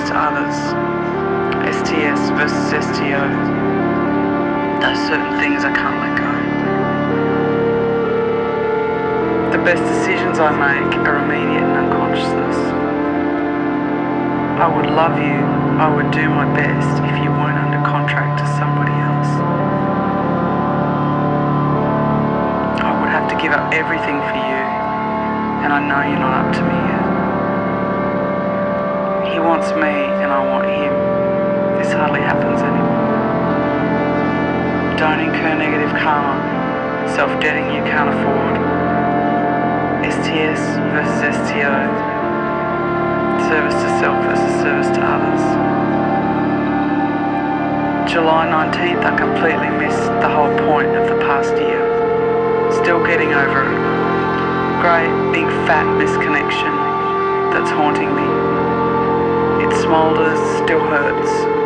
to others. STS versus STO. Those certain things I can't let go. The best decisions I make are immediate and unconsciousness. I would love you, I would do my best if you weren't under contract to somebody else. I would have to give up everything for you, and I know you're not up to me wants me, and I want him. This hardly happens anymore. Don't incur negative karma, self-debting you can't afford. STS versus STO. Service to self versus service to others. July 19th, I completely missed the whole point of the past year. Still getting over it. Great, big, fat misconnection that's haunting me. It smoulders, still hurts.